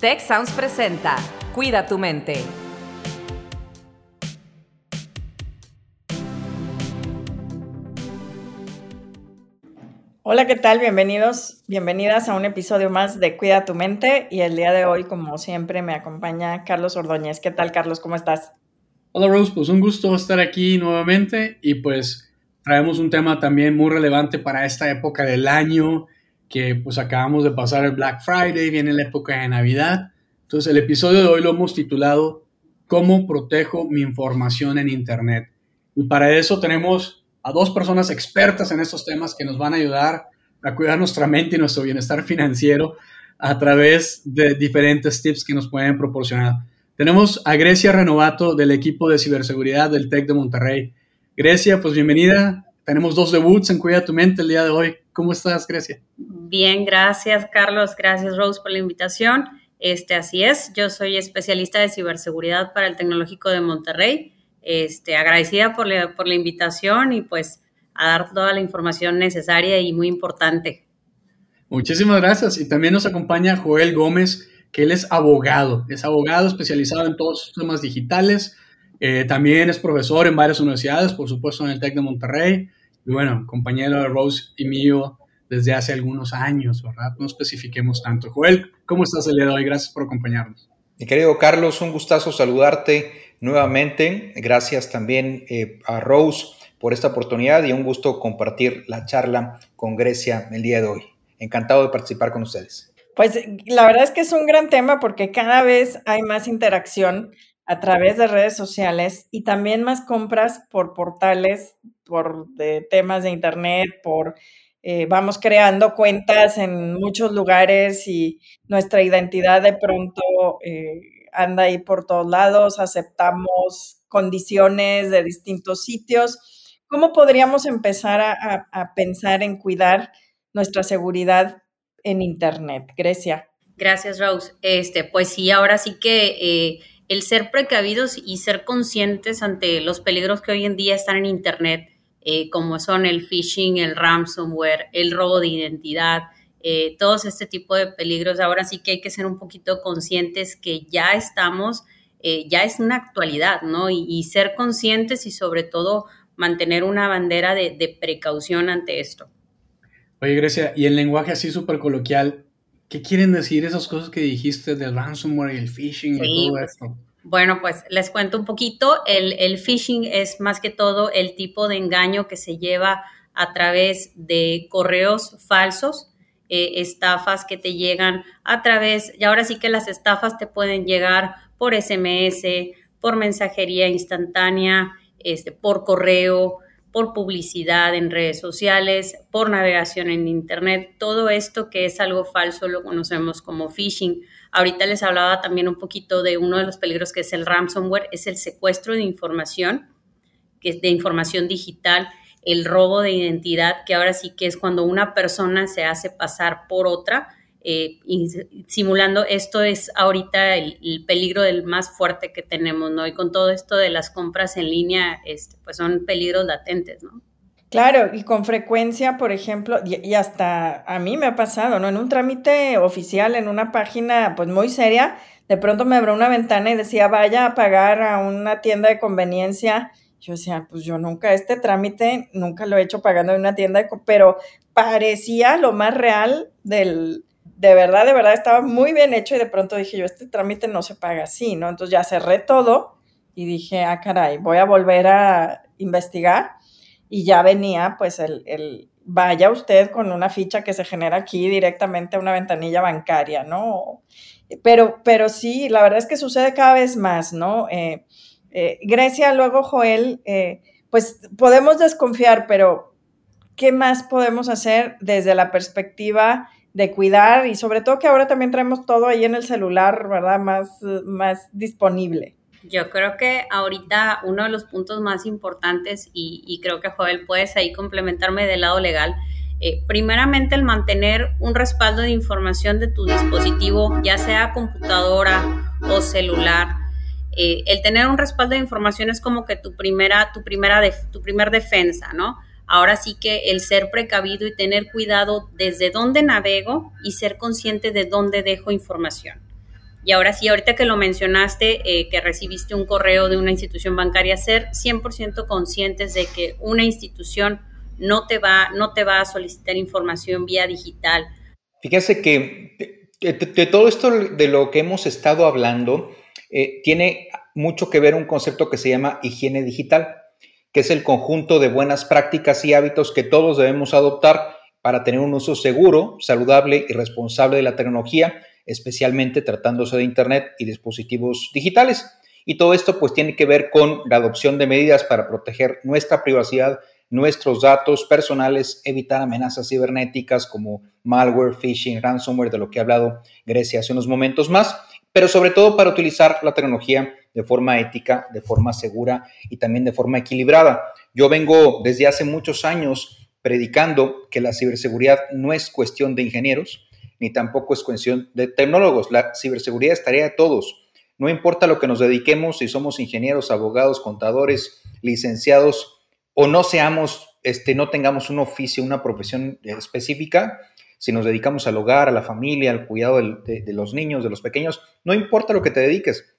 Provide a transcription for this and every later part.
Tech Sounds presenta Cuida tu mente. Hola, ¿qué tal? Bienvenidos, bienvenidas a un episodio más de Cuida tu mente y el día de hoy, como siempre, me acompaña Carlos Ordóñez. ¿Qué tal, Carlos? ¿Cómo estás? Hola, Rose. Pues un gusto estar aquí nuevamente y pues traemos un tema también muy relevante para esta época del año que pues acabamos de pasar el Black Friday, viene la época de Navidad. Entonces el episodio de hoy lo hemos titulado ¿Cómo protejo mi información en Internet? Y para eso tenemos a dos personas expertas en estos temas que nos van a ayudar a cuidar nuestra mente y nuestro bienestar financiero a través de diferentes tips que nos pueden proporcionar. Tenemos a Grecia Renovato del equipo de ciberseguridad del TEC de Monterrey. Grecia, pues bienvenida. Tenemos dos debuts en Cuida tu Mente el día de hoy. ¿Cómo estás, Grecia? Bien, gracias, Carlos. Gracias, Rose, por la invitación. Este, así es, yo soy especialista de ciberseguridad para el Tecnológico de Monterrey. Este, agradecida por la, por la invitación y pues a dar toda la información necesaria y muy importante. Muchísimas gracias. Y también nos acompaña Joel Gómez, que él es abogado, es abogado especializado en todos los temas digitales. Eh, también es profesor en varias universidades, por supuesto en el TEC de Monterrey y bueno, compañero de Rose y mío desde hace algunos años, ¿verdad? No especifiquemos tanto. Joel, ¿cómo estás el día de hoy? Gracias por acompañarnos. Mi querido Carlos, un gustazo saludarte nuevamente. Gracias también eh, a Rose por esta oportunidad y un gusto compartir la charla con Grecia el día de hoy. Encantado de participar con ustedes. Pues la verdad es que es un gran tema porque cada vez hay más interacción a través de redes sociales y también más compras por portales, por temas de internet, por eh, vamos creando cuentas en muchos lugares y nuestra identidad de pronto eh, anda ahí por todos lados, aceptamos condiciones de distintos sitios. ¿Cómo podríamos empezar a, pensar en cuidar nuestra seguridad en Internet? Grecia. Gracias, Rose. Este, pues sí, ahora sí que eh, el ser precavidos y ser conscientes ante los peligros que hoy en día están en Internet, eh, como son el phishing, el ransomware, el robo de identidad, eh, todos este tipo de peligros, ahora sí que hay que ser un poquito conscientes que ya estamos, eh, ya es una actualidad, ¿no? Y, ser conscientes y sobre todo mantener una bandera de, de precaución ante esto. Oye, Grecia, y el lenguaje así súper coloquial, ¿Qué quieren decir esas cosas que dijiste del ransomware y el phishing y todo esto? Bueno, pues les cuento un poquito. El, phishing es más que todo el tipo de engaño que se lleva a través de correos falsos, eh, estafas que te llegan a través, y ahora sí que las estafas te pueden llegar por SMS, por mensajería instantánea, este, por correo, por publicidad en redes sociales, por navegación en Internet. Todo esto que es algo falso lo conocemos como phishing. Ahorita les hablaba también un poquito de uno de los peligros que es el ransomware, es el secuestro de información, que es de información digital, el robo de identidad, que ahora sí que es cuando una persona se hace pasar por otra eh, simulando esto es ahorita el, peligro del más fuerte que tenemos, ¿no? Y con todo esto de las compras en línea, este, pues son peligros latentes, ¿no? Claro, y con frecuencia, por ejemplo, y, hasta a mí me ha pasado, ¿no? En un trámite oficial, en una página pues muy seria, de pronto me abrió una ventana y decía, vaya a pagar a una tienda de conveniencia. Yo decía, pues yo nunca, este trámite, nunca lo he hecho pagando en una tienda, de, pero parecía lo más real del, de verdad, de verdad estaba muy bien hecho y de pronto dije yo, este trámite no se paga así, ¿no? Entonces ya cerré todo y dije, ah, caray, voy a volver a investigar y ya venía pues el, vaya usted con una ficha que se genera aquí directamente a una ventanilla bancaria, ¿no? Pero, pero sí, la verdad es que sucede cada vez más, ¿no? Eh, eh, Grecia, luego Joel, eh, pues podemos desconfiar, pero ¿qué más podemos hacer desde la perspectiva de cuidar y sobre todo que ahora también traemos todo ahí en el celular, ¿verdad? Más, más disponible. Yo creo que ahorita uno de los puntos más importantes, y, creo que Joel puedes ahí complementarme del lado legal, eh, primeramente el mantener un respaldo de información de tu dispositivo, ya sea computadora o celular. Eh, el tener un respaldo de información es como que tu primera, tu primera, tu primer defensa, ¿no? Ahora sí que el ser precavido y tener cuidado desde dónde navego y ser consciente de dónde dejo información. Y ahora sí, ahorita que lo mencionaste, eh, que recibiste un correo de una institución bancaria, ser 100% conscientes de que una institución no te, va, no te va a solicitar información vía digital. Fíjense que de, todo esto de lo que hemos estado hablando, eh, tiene mucho que ver un concepto que se llama higiene digital, que es el conjunto de buenas prácticas y hábitos que todos debemos adoptar para tener un uso seguro, saludable y responsable de la tecnología especialmente tratándose de Internet y dispositivos digitales. Y todo esto pues tiene que ver con la adopción de medidas para proteger nuestra privacidad, nuestros datos personales, evitar amenazas cibernéticas como malware, phishing, ransomware, de lo que ha hablado Grecia hace unos momentos más, pero sobre todo para utilizar la tecnología de forma ética, de forma segura y también de forma equilibrada. Yo vengo desde hace muchos años predicando que la ciberseguridad no es cuestión de ingenieros, ni tampoco es cuestión de tecnólogos. La ciberseguridad es tarea de todos. No importa lo que nos dediquemos, si somos ingenieros, abogados, contadores, licenciados o no seamos, este, no tengamos un oficio, una profesión específica, si nos dedicamos al hogar, a la familia, al cuidado de, de los niños, de los pequeños, no importa lo que te dediques,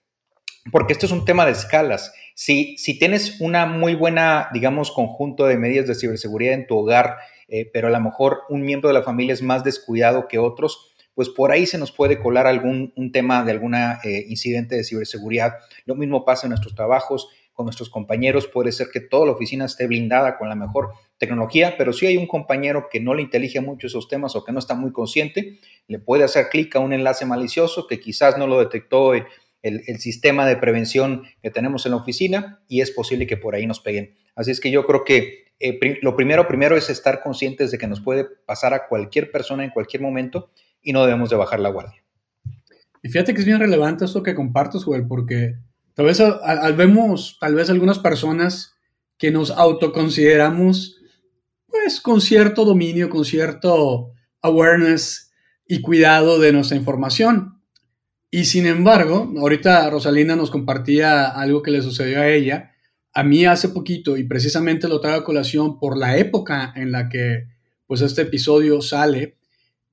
porque esto es un tema de escalas. Si, si tienes una muy buena, digamos, conjunto de medidas de ciberseguridad en tu hogar, eh, pero a lo mejor un miembro de la familia es más descuidado que otros, pues por ahí se nos puede colar algún un tema de algún eh, incidente de ciberseguridad. Lo mismo pasa en nuestros trabajos, con nuestros compañeros. Puede ser que toda la oficina esté blindada con la mejor tecnología, pero si hay un compañero que no le intelige mucho esos temas o que no está muy consciente, le puede hacer clic a un enlace malicioso que quizás no lo detectó el, el, sistema de prevención que tenemos en la oficina y es posible que por ahí nos peguen. Así es que yo creo que eh, lo primero, primero es estar conscientes de que nos puede pasar a cualquier persona en cualquier momento y no debemos de bajar la guardia. Y fíjate que es bien relevante esto que compartes, Joel, porque tal vez al, vemos, tal vez algunas personas que nos autoconsideramos, pues, con cierto dominio, con cierto awareness y cuidado de nuestra información. Y sin embargo, ahorita Rosalina nos compartía algo que le sucedió a ella, a mí hace poquito, y precisamente lo traigo a colación por la época en la que pues este episodio sale,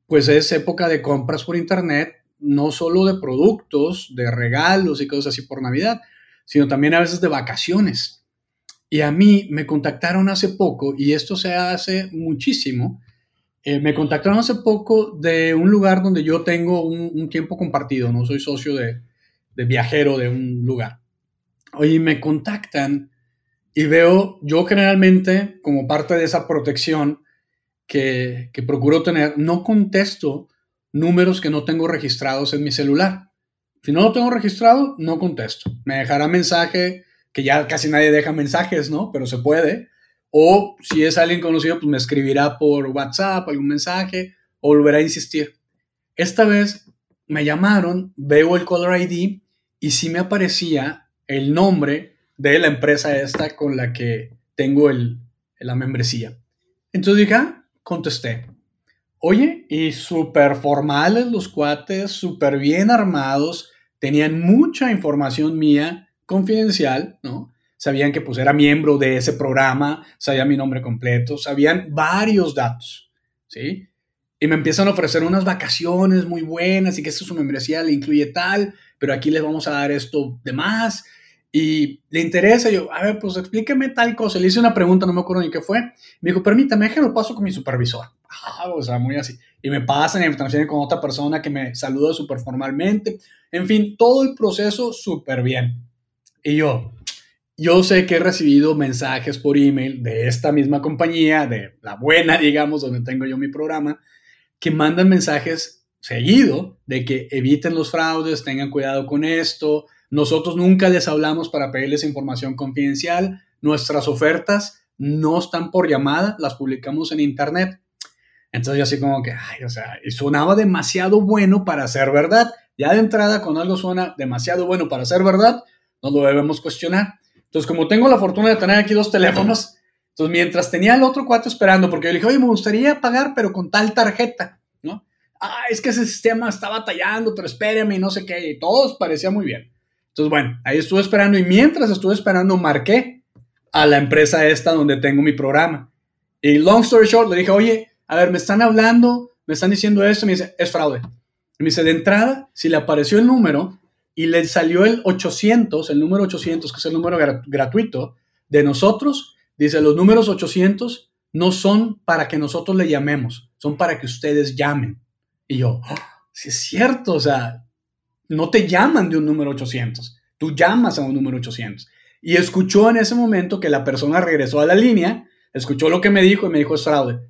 pues es época de compras por internet, no solo de productos, de regalos y cosas así por Navidad, sino también a veces de vacaciones. Y a mí me contactaron hace poco, y esto se hace muchísimo, eh, me contactaron hace poco de un lugar donde yo tengo un, tiempo compartido, no soy socio de, de viajero de un lugar. Oye, me contactan y veo, yo generalmente, como parte de esa protección que, que procuro tener, no contesto números que no tengo registrados en mi celular. Si no lo tengo registrado, no contesto. Me dejará mensaje, que ya casi nadie deja mensajes, ¿no? Pero se puede. O si es alguien conocido, pues me escribirá por WhatsApp algún mensaje o volverá a insistir. Esta vez me llamaron, veo el caller ID y sí me aparecía el nombre de la empresa esta con la que tengo el, la membresía. Entonces dije, ah, contesté. Oye, y súper formales los cuates, súper bien armados, tenían mucha información mía confidencial, ¿no? Sabían que pues era miembro de ese programa, sabían mi nombre completo, sabían varios datos, ¿sí? Y me empiezan a ofrecer unas vacaciones muy buenas y que esto su membresía le incluye tal, pero aquí les vamos a dar esto de más y le interesa, yo, a ver, pues explíqueme tal cosa. Le hice una pregunta, no me acuerdo ni qué fue. Me dijo, permítame, lo paso con mi supervisor. Ah, o sea, muy así. Y me pasan y me transfieren con otra persona que me saluda súper formalmente. En fin, todo el proceso súper bien. Y yo, yo sé que he recibido mensajes por email de esta misma compañía, de la buena, digamos, donde tengo yo mi programa, que mandan mensajes seguido de que eviten los fraudes, tengan cuidado con esto, nosotros nunca les hablamos para pedirles información confidencial. Nuestras ofertas no están por llamada, las publicamos en internet. Entonces yo así como que, ay, o sea, y sonaba demasiado bueno para ser verdad. Ya de entrada, cuando algo suena demasiado bueno para ser verdad, no lo debemos cuestionar. Entonces, como tengo la fortuna de tener aquí dos teléfonos, entonces mientras tenía el otro cuate esperando, porque yo le dije, oye, me gustaría pagar, pero con tal tarjeta, ¿no? Ah, es que ese sistema está batallando, pero espérame y no sé qué, y todo parecía muy bien. Entonces, bueno, ahí estuve esperando y mientras estuve esperando marqué a la empresa esta donde tengo mi programa. Y long story short, le dije, oye, a ver, me están hablando, me están diciendo esto, me dice, es fraude. Y me dice, de entrada, si le apareció el número y le salió el 800, el número 800, que es el número gratuito de nosotros, dice, los números 800 no son para que nosotros le llamemos, son para que ustedes llamen. Y yo, si es cierto, o sea, no te llaman de un número 800, tú llamas a un número 800. Y escuchó en ese momento que la persona regresó a la línea, escuchó lo que me dijo y me dijo es fraude.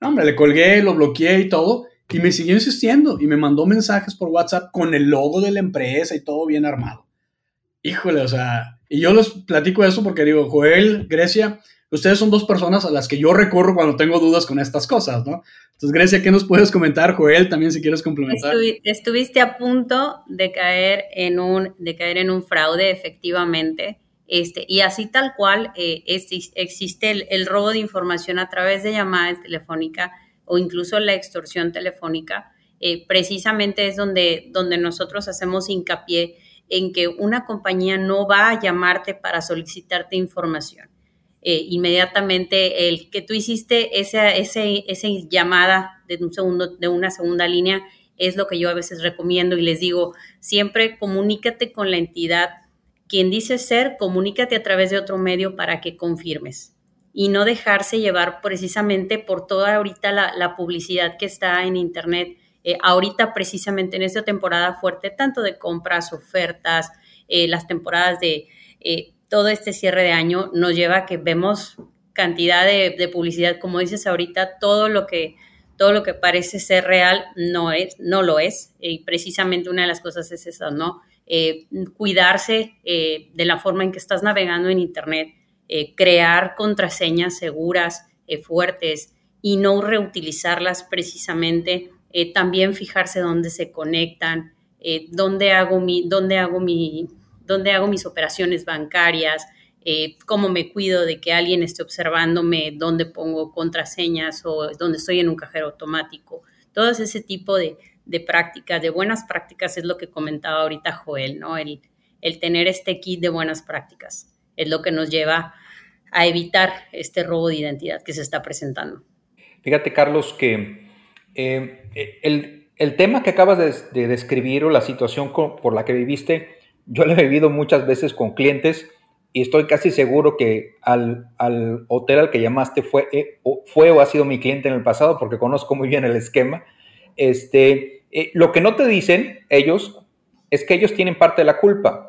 No, hombre, le colgué, lo bloqueé y todo, y me siguió insistiendo y me mandó mensajes por WhatsApp con el logo de la empresa y todo bien armado. Híjole, o sea, y yo les platico eso porque digo, Joel, Grecia, ustedes son dos personas a las que yo recurro cuando tengo dudas con estas cosas, ¿no? Entonces, Grecia, ¿qué nos puedes comentar? Joel, también si quieres complementar. estuviste a punto de caer en un, de caer en un fraude, efectivamente. Este, y así tal cual eh, existe el, robo de información a través de llamadas telefónicas o incluso la extorsión telefónica, eh, precisamente es donde, donde nosotros hacemos hincapié en que una compañía no va a llamarte para solicitarte información. Eh, inmediatamente el que tú hiciste esa, esa llamada de, un segundo, de una segunda línea es lo que yo a veces recomiendo y les digo, siempre comunícate con la entidad. Quien dice ser, comunícate a través de otro medio para que confirmes y no dejarse llevar precisamente por toda ahorita la, publicidad que está en Internet. Eh, ahorita precisamente en esta temporada fuerte, tanto de compras, ofertas, eh, las temporadas de todo este cierre de año nos lleva a que vemos cantidad de, publicidad, como dices ahorita, todo lo que todo lo que parece ser real no es, no lo es. Y precisamente una de las cosas es eso, ¿no? Eh, cuidarse eh, de la forma en que estás navegando en Internet, eh, crear contraseñas seguras, fuertes y no reutilizarlas precisamente. también fijarse dónde se conectan, dónde hago mi, dónde hago mi, dónde hago mis operaciones bancarias, eh, cómo me cuido de que alguien esté observándome, dónde pongo contraseñas o dónde estoy en un cajero automático. Todo ese tipo de, prácticas, de buenas prácticas, es lo que comentaba ahorita Joel, ¿no? El, el tener este kit de buenas prácticas es lo que nos lleva a evitar este robo de identidad que se está presentando. Fíjate, Carlos, que eh, el, tema que acabas de, de, describir o la situación por la que viviste yo lo he vivido muchas veces con clientes y estoy casi seguro que al, hotel al que llamaste fue, eh, o, fue o ha sido mi cliente en el pasado porque conozco muy bien el esquema. Este, eh, lo que no te dicen ellos es que ellos tienen parte de la culpa.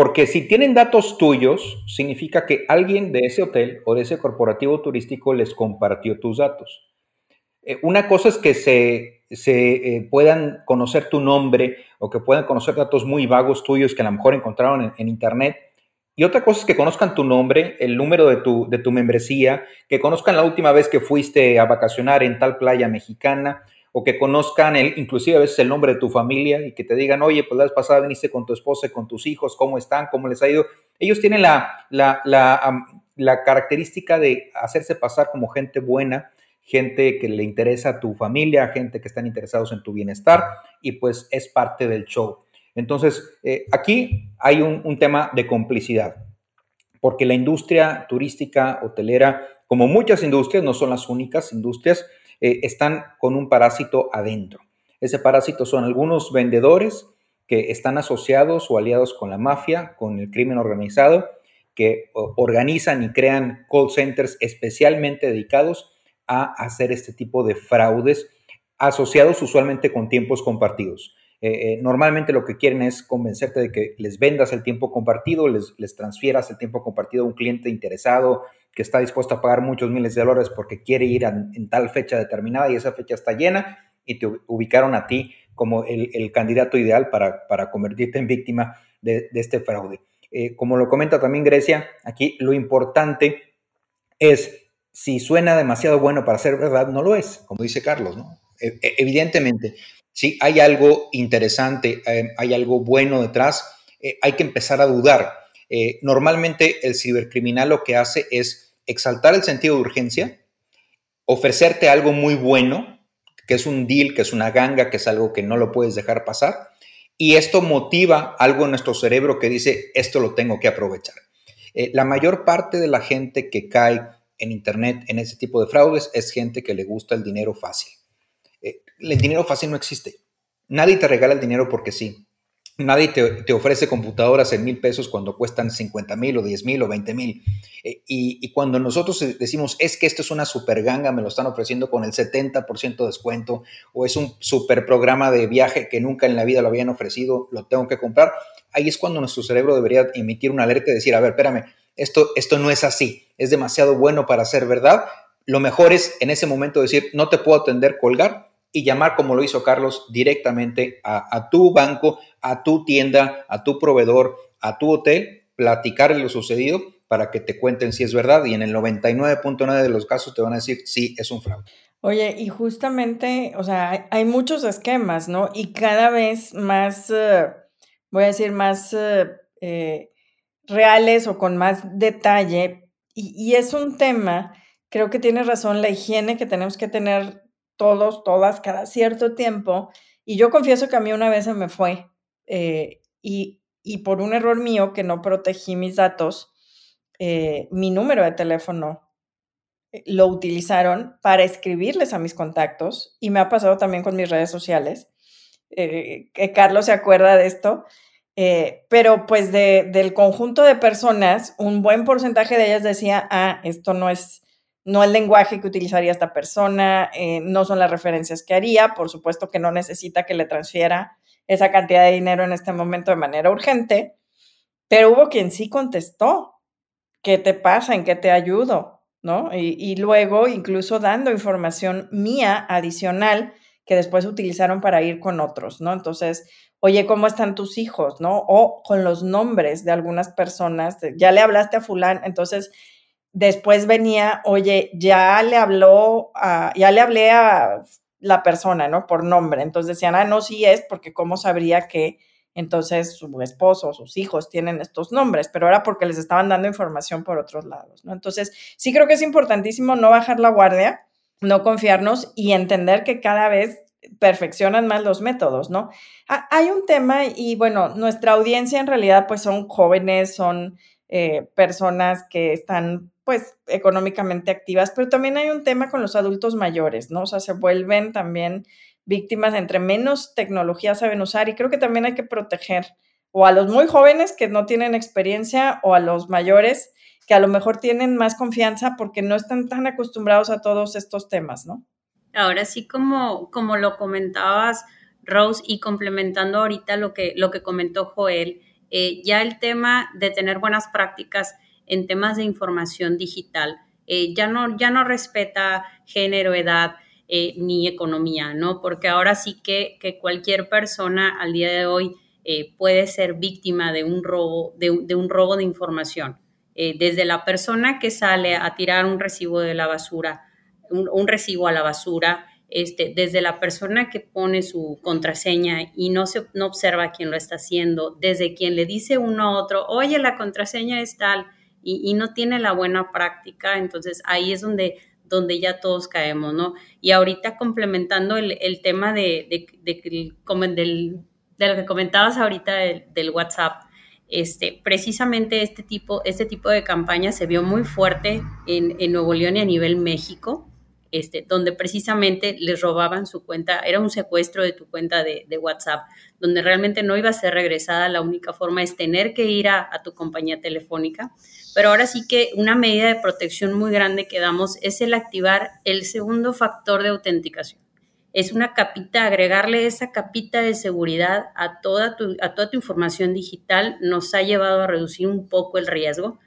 Porque si tienen datos tuyos, significa que alguien de ese hotel o de ese corporativo turístico les compartió tus datos. Eh, una cosa es que se, eh, puedan conocer tu nombre o que puedan conocer datos muy vagos tuyos que a lo mejor encontraron en, Internet. Y otra cosa es que conozcan tu nombre, el número de tu, de tu membresía, que conozcan la última vez que fuiste a vacacionar en tal playa mexicana, o que conozcan el, inclusive a veces el nombre de tu familia y que te digan, oye, pues la vez pasada viniste con tu esposa con tus hijos, ¿cómo están? ¿Cómo les ha ido? Ellos tienen la, la, la, la característica de hacerse pasar como gente buena, gente que le interesa a tu familia, gente que están interesados en tu bienestar y pues es parte del show. Entonces, eh, aquí hay un, tema de complicidad, porque la industria turística, hotelera, como muchas industrias, no son las únicas industrias, eh, están con un parásito adentro. Ese parásito son algunos vendedores que están asociados o aliados con la mafia, con el crimen organizado, que organizan y crean call centers especialmente dedicados a hacer este tipo de fraudes asociados usualmente con tiempos compartidos. Eh, eh, normalmente lo que quieren es convencerte de que les vendas el tiempo compartido, les, les transfieras el tiempo compartido a un cliente interesado que está dispuesto a pagar muchos miles de dólares porque quiere ir en tal fecha determinada y esa fecha está llena y te ubicaron a ti como el, candidato ideal para, para, convertirte en víctima de, este fraude. Eh, como lo comenta también Grecia, aquí lo importante es si suena demasiado bueno para ser verdad, no lo es, como dice Carlos, ¿no? E, e, evidentemente, si hay algo interesante, eh, hay algo bueno detrás, eh, hay que empezar a dudar. Eh, normalmente el cibercriminal lo que hace es exaltar el sentido de urgencia, ofrecerte algo muy bueno, que es un deal, que es una ganga, que es algo que no lo puedes dejar pasar, y esto motiva algo en nuestro cerebro que dice, esto lo tengo que aprovechar. la mayor parte de la gente que cae en Internet en ese tipo de fraudes es gente que le gusta el dinero fácil. Eh, el dinero fácil no existe. Nadie te regala el dinero porque sí. Nadie te, ofrece computadoras en mil pesos cuando cuestan 50 mil o 10 mil o 20 mil. Eh, y, cuando nosotros decimos, es que esto es una super ganga, me lo están ofreciendo con el 70% de descuento, o es un super programa de viaje que nunca en la vida lo habían ofrecido, lo tengo que comprar, ahí es cuando nuestro cerebro debería emitir una alerta y decir, a ver, espérame, esto, esto no es así, es demasiado bueno para ser verdad. Lo mejor es en ese momento decir, no te puedo atender, colgar y llamar, como lo hizo Carlos, directamente a, tu banco, a tu tienda, a tu proveedor, a tu hotel, platicar lo sucedido para que te cuenten si es verdad y en el 99.9 de los casos te van a decir sí, es un fraude. Oye, y justamente, o sea, hay, muchos esquemas, ¿no? Y cada vez más, eh, voy a decir, más eh, eh, reales o con más detalle. Y, y es un tema, creo que tienes razón, la higiene que tenemos que tener todos, todas, cada cierto tiempo. Y yo confieso que a mí una vez se me fue eh, y, por un error mío que no protegí mis datos, eh, mi número de teléfono eh, lo utilizaron para escribirles a mis contactos y me ha pasado también con mis redes sociales, que Carlos se acuerda de esto, pero pues del conjunto de personas, un buen porcentaje de ellas decía, ah, esto no es no el lenguaje que utilizaría esta persona, eh, no son las referencias que haría, por supuesto que no necesita que le transfiera esa cantidad de dinero en este momento de manera urgente, pero hubo quien sí contestó, ¿qué te pasa? ¿En qué te ayudo? ¿No? Y, y luego incluso dando información mía adicional que después utilizaron para ir con otros, ¿no? Entonces, oye, ¿cómo están tus hijos? ¿No? O con los nombres de algunas personas, ya le hablaste a fulán, entonces después venía, oye, ya le habló, ya le hablé a la persona, ¿no? Por nombre. Entonces decían, ah, no, sí es, porque cómo sabría que entonces su esposo o sus hijos tienen estos nombres, pero era porque les estaban dando información por otros lados, ¿no? Entonces, sí creo que es importantísimo no bajar la guardia, no confiarnos y entender que cada vez perfeccionan más los métodos, ¿no? Hay un tema y bueno, nuestra audiencia en realidad pues son jóvenes, son eh, personas que están pues económicamente activas, pero también hay un tema con los adultos mayores, ¿no? O sea, se vuelven también víctimas entre menos tecnología saben usar y creo que también hay que proteger o a los muy jóvenes que no tienen experiencia o a los mayores que a lo mejor tienen más confianza porque no están tan acostumbrados a todos estos temas, ¿no? Ahora sí, como, como lo comentabas, Rose, y complementando ahorita lo que, lo que comentó Joel, eh, ya el tema de tener buenas prácticas en temas de información digital. Eh, ya, no, ya no respeta género, edad eh, ni economía, ¿no? Porque ahora sí que, que cualquier persona al día de hoy eh, puede ser víctima de un robo de, un robo de información. desde la persona que sale a tirar un recibo de la basura, un, recibo a la basura, este, desde la persona que pone su contraseña y no, se, no observa quién lo está haciendo, desde quien le dice uno a otro, oye, la contraseña es tal, y, no tiene la buena práctica, entonces ahí es donde, donde ya todos caemos, ¿no? Y ahorita complementando el, tema de, de, de, lo que comentabas ahorita del, WhatsApp, este, precisamente este tipo, este tipo de campaña se vio muy fuerte en, en Nuevo León y a nivel México. Este, donde precisamente les robaban su cuenta, era un secuestro de tu cuenta de, WhatsApp, donde realmente no iba a ser regresada, la única forma es tener que ir a, tu compañía telefónica. Pero ahora sí que una medida de protección muy grande que damos es el activar el segundo factor de autenticación. Es una capita, agregarle esa capita de seguridad a toda tu, a toda tu información digital nos ha llevado a reducir un poco el riesgo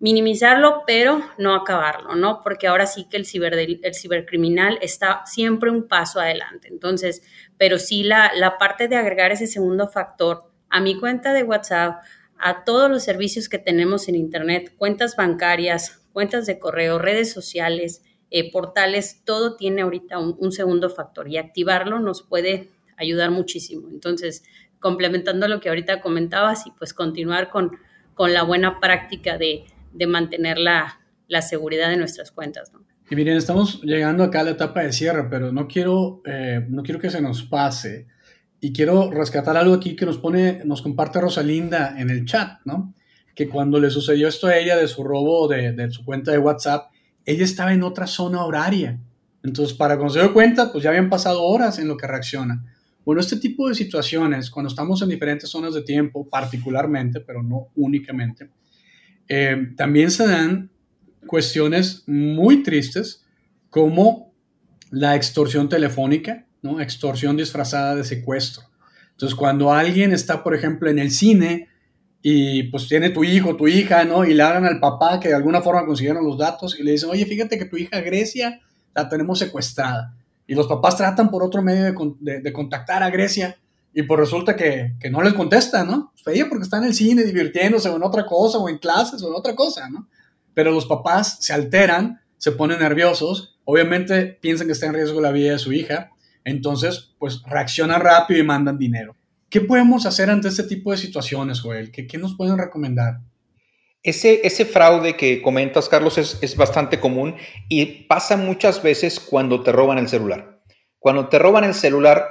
minimizarlo, pero no acabarlo, ¿no? Porque ahora sí que el, ciber, el cibercriminal está siempre un paso adelante. Entonces, pero sí la, la parte de agregar ese segundo factor a mi cuenta de WhatsApp, a todos los servicios que tenemos en Internet, cuentas bancarias, cuentas de correo, redes sociales, eh, portales, todo tiene ahorita un, segundo factor y activarlo nos puede ayudar muchísimo. Entonces, complementando lo que ahorita comentabas y pues continuar con, con la buena práctica de, de mantener la, seguridad de nuestras cuentas. Y miren, estamos llegando acá a la etapa de cierre, pero no quiero, eh, no quiero que se nos pase. Y quiero rescatar algo aquí que nos pone, nos comparte Rosalinda en el chat, ¿no? Que cuando le sucedió esto a ella de su robo de, de su cuenta de WhatsApp, ella estaba en otra zona horaria. Entonces, para cuando se dio cuenta, pues ya habían pasado horas en lo que reacciona. Bueno, este tipo de situaciones, cuando estamos en diferentes zonas de tiempo, particularmente, pero no únicamente, eh, también se dan cuestiones muy tristes como la extorsión telefónica, ¿no? extorsión disfrazada de secuestro. Entonces, cuando alguien está, por ejemplo, en el cine y pues tiene tu hijo, tu hija, ¿no? Y le hablan al papá que de alguna forma consiguieron los datos y le dicen, oye, fíjate que tu hija Grecia la tenemos secuestrada. Y los papás tratan por otro medio de, contactar a Grecia y pues resulta que, que no les contesta, ¿no? Feia porque está en el cine divirtiéndose o en otra cosa o en clases o en otra cosa, ¿no? Pero los papás se alteran, se ponen nerviosos, obviamente piensan que está en riesgo la vida de su hija, entonces pues reaccionan rápido y mandan dinero. ¿Qué podemos hacer ante este tipo de situaciones, Joel? ¿Qué, qué nos pueden recomendar? Ese, ese, fraude que comentas, Carlos, es, es, bastante común y pasa muchas veces cuando te roban el celular. Cuando te roban el celular,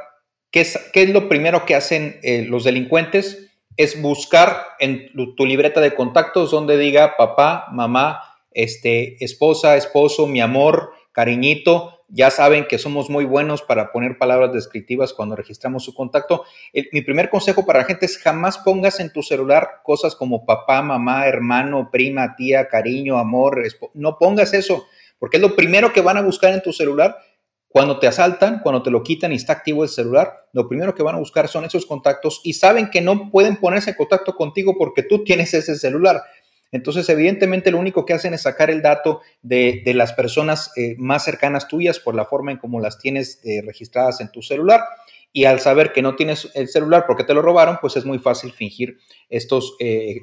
¿qué es, lo primero que hacen eh, los delincuentes? Es buscar en tu libreta de contactos donde diga papá, mamá, este, esposa, esposo, mi amor, cariñito, ya saben que somos muy buenos para poner palabras descriptivas cuando registramos su contacto. mi primer consejo para la gente es jamás pongas en tu celular cosas como papá, mamá, hermano, prima, tía, cariño, amor. No pongas eso, porque es lo primero que van a buscar en tu celular. Cuando te asaltan, cuando te lo quitan y está activo el celular, lo primero que van a buscar son esos contactos y saben que no pueden ponerse en contacto contigo porque tú tienes ese celular. Entonces, evidentemente, lo único que hacen es sacar el dato de, las personas eh, más cercanas tuyas por la forma en cómo las tienes eh, registradas en tu celular. Y al saber que no tienes el celular porque te lo robaron, pues es muy fácil fingir estos eh,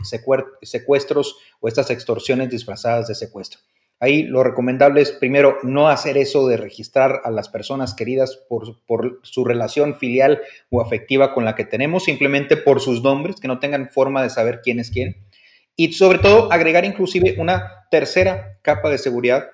secuestros o estas extorsiones disfrazadas de secuestro. Ahí lo recomendable es primero no hacer eso de registrar a las personas queridas por, su relación filial o afectiva con la que tenemos, simplemente por sus nombres, que no tengan forma de saber quién es quién. Y sobre todo agregar inclusive una tercera capa de seguridad.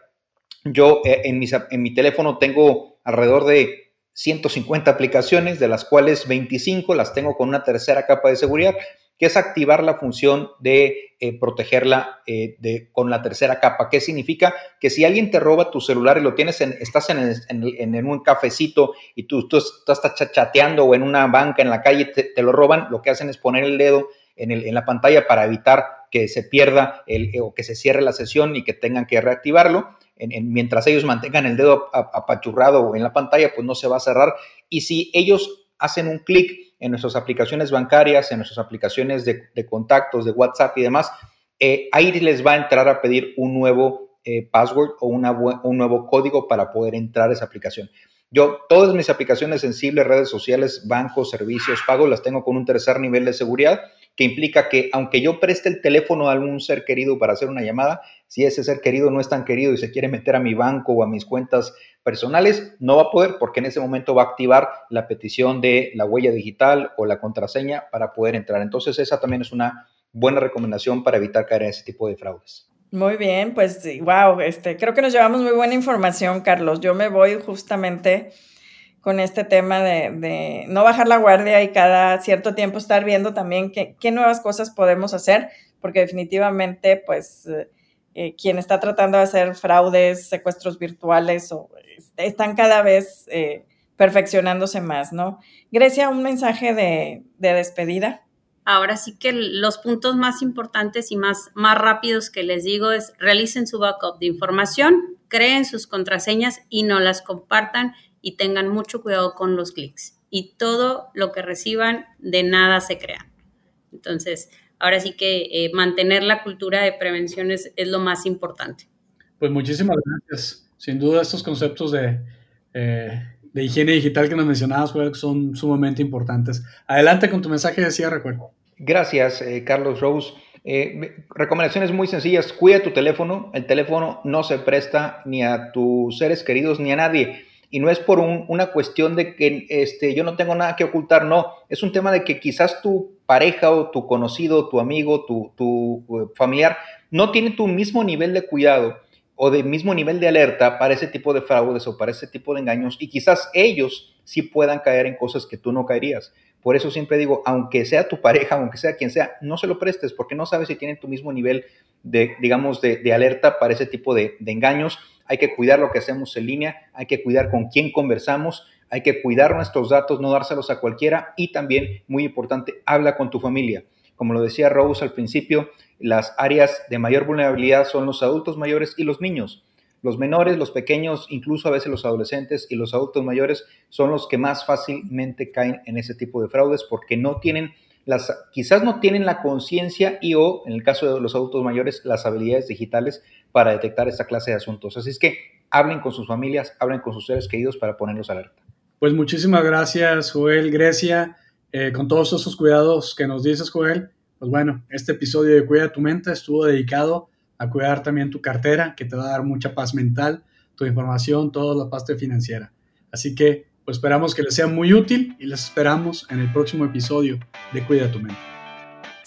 Yo eh, en mi teléfono tengo alrededor de 150 aplicaciones, de las cuales 25 las tengo con una tercera capa de seguridad, que es activar la función de eh, protegerla eh, con la tercera capa. ¿Qué significa? Que si alguien te roba tu celular y lo tienes en, estás en, un cafecito y tú, estás chateando o en una banca en la calle, te, te, lo roban, lo que hacen es poner el dedo en, la pantalla para evitar que se pierda el, o que se cierre la sesión y que tengan que reactivarlo. mientras ellos mantengan el dedo apachurrado en la pantalla, pues no se va a cerrar. Y si ellos hacen un clic en nuestras aplicaciones bancarias, en nuestras aplicaciones de, contactos, de WhatsApp y demás, eh, ahí les va a entrar a pedir un nuevo eh, password o una, un nuevo código para poder entrar a esa aplicación. Yo todas mis aplicaciones sensibles, redes sociales, bancos, servicios, pagos, las tengo con un tercer nivel de seguridad que implica que aunque yo preste el teléfono a algún ser querido para hacer una llamada, si ese ser querido no es tan querido y se quiere meter a mi banco o a mis cuentas personales, no va a poder porque en ese momento va a activar la petición de la huella digital o la contraseña para poder entrar. Entonces esa también es una buena recomendación para evitar caer en ese tipo de fraudes. Muy bien, pues wow, este, creo que nos llevamos muy buena información, Carlos. Yo me voy justamente con este tema de, no bajar la guardia y cada cierto tiempo estar viendo también qué, nuevas cosas podemos hacer, porque definitivamente, pues, eh, quien está tratando de hacer fraudes, secuestros virtuales, o, este, están cada vez eh, perfeccionándose más, ¿no? Grecia, un mensaje de, de despedida. Ahora sí que los puntos más importantes y más, más rápidos que les digo es realicen su backup de información, creen sus contraseñas y no las compartan y tengan mucho cuidado con los clics. Y todo lo que reciban de nada se crea. Entonces, ahora sí que eh, mantener la cultura de prevención es, lo más importante. Pues muchísimas gracias. Sin duda estos conceptos de, eh, de higiene digital que nos mencionabas son sumamente importantes. Adelante con tu mensaje de cierre, recuerdo. Gracias, eh, Carlos Rose. Eh, recomendaciones muy sencillas. Cuida tu teléfono. El teléfono no se presta ni a tus seres queridos ni a nadie. Y no es por una cuestión de que este, yo no tengo nada que ocultar, no. Es un tema de que quizás tu pareja o tu conocido, tu amigo, tu, eh, familiar no tiene tu mismo nivel de cuidado o de mismo nivel de alerta para ese tipo de fraudes o para ese tipo de engaños y quizás ellos sí puedan caer en cosas que tú no caerías. Por eso siempre digo, aunque sea tu pareja, aunque sea quien sea, no se lo prestes porque no sabes si tienen tu mismo nivel de, digamos, de, alerta para ese tipo de engaños. Hay que cuidar lo que hacemos en línea, hay que cuidar con quién conversamos, Hay que cuidar nuestros datos, no dárselos a cualquiera y también, muy importante, habla con tu familia. Como lo decía Rose al principio, las áreas de mayor vulnerabilidad son los adultos mayores y los niños. Los menores, los pequeños, incluso a veces los adolescentes y los adultos mayores son los que más fácilmente caen en ese tipo de fraudes porque no tienen las, quizás no tienen la conciencia y o, en el caso de los adultos mayores, las habilidades digitales para detectar esta clase de asuntos. Así es que hablen con sus familias, hablen con sus seres queridos para ponerlos alerta. Pues muchísimas gracias, Joel, Grecia, eh, con todos esos cuidados que nos dices, Joel. Pues bueno, este episodio de Cuida tu mente estuvo dedicado a cuidar también tu cartera, que te va a dar mucha paz mental, tu información, toda la parte financiera. Así que pues esperamos que les sea muy útil y les esperamos en el próximo episodio de Cuida tu mente.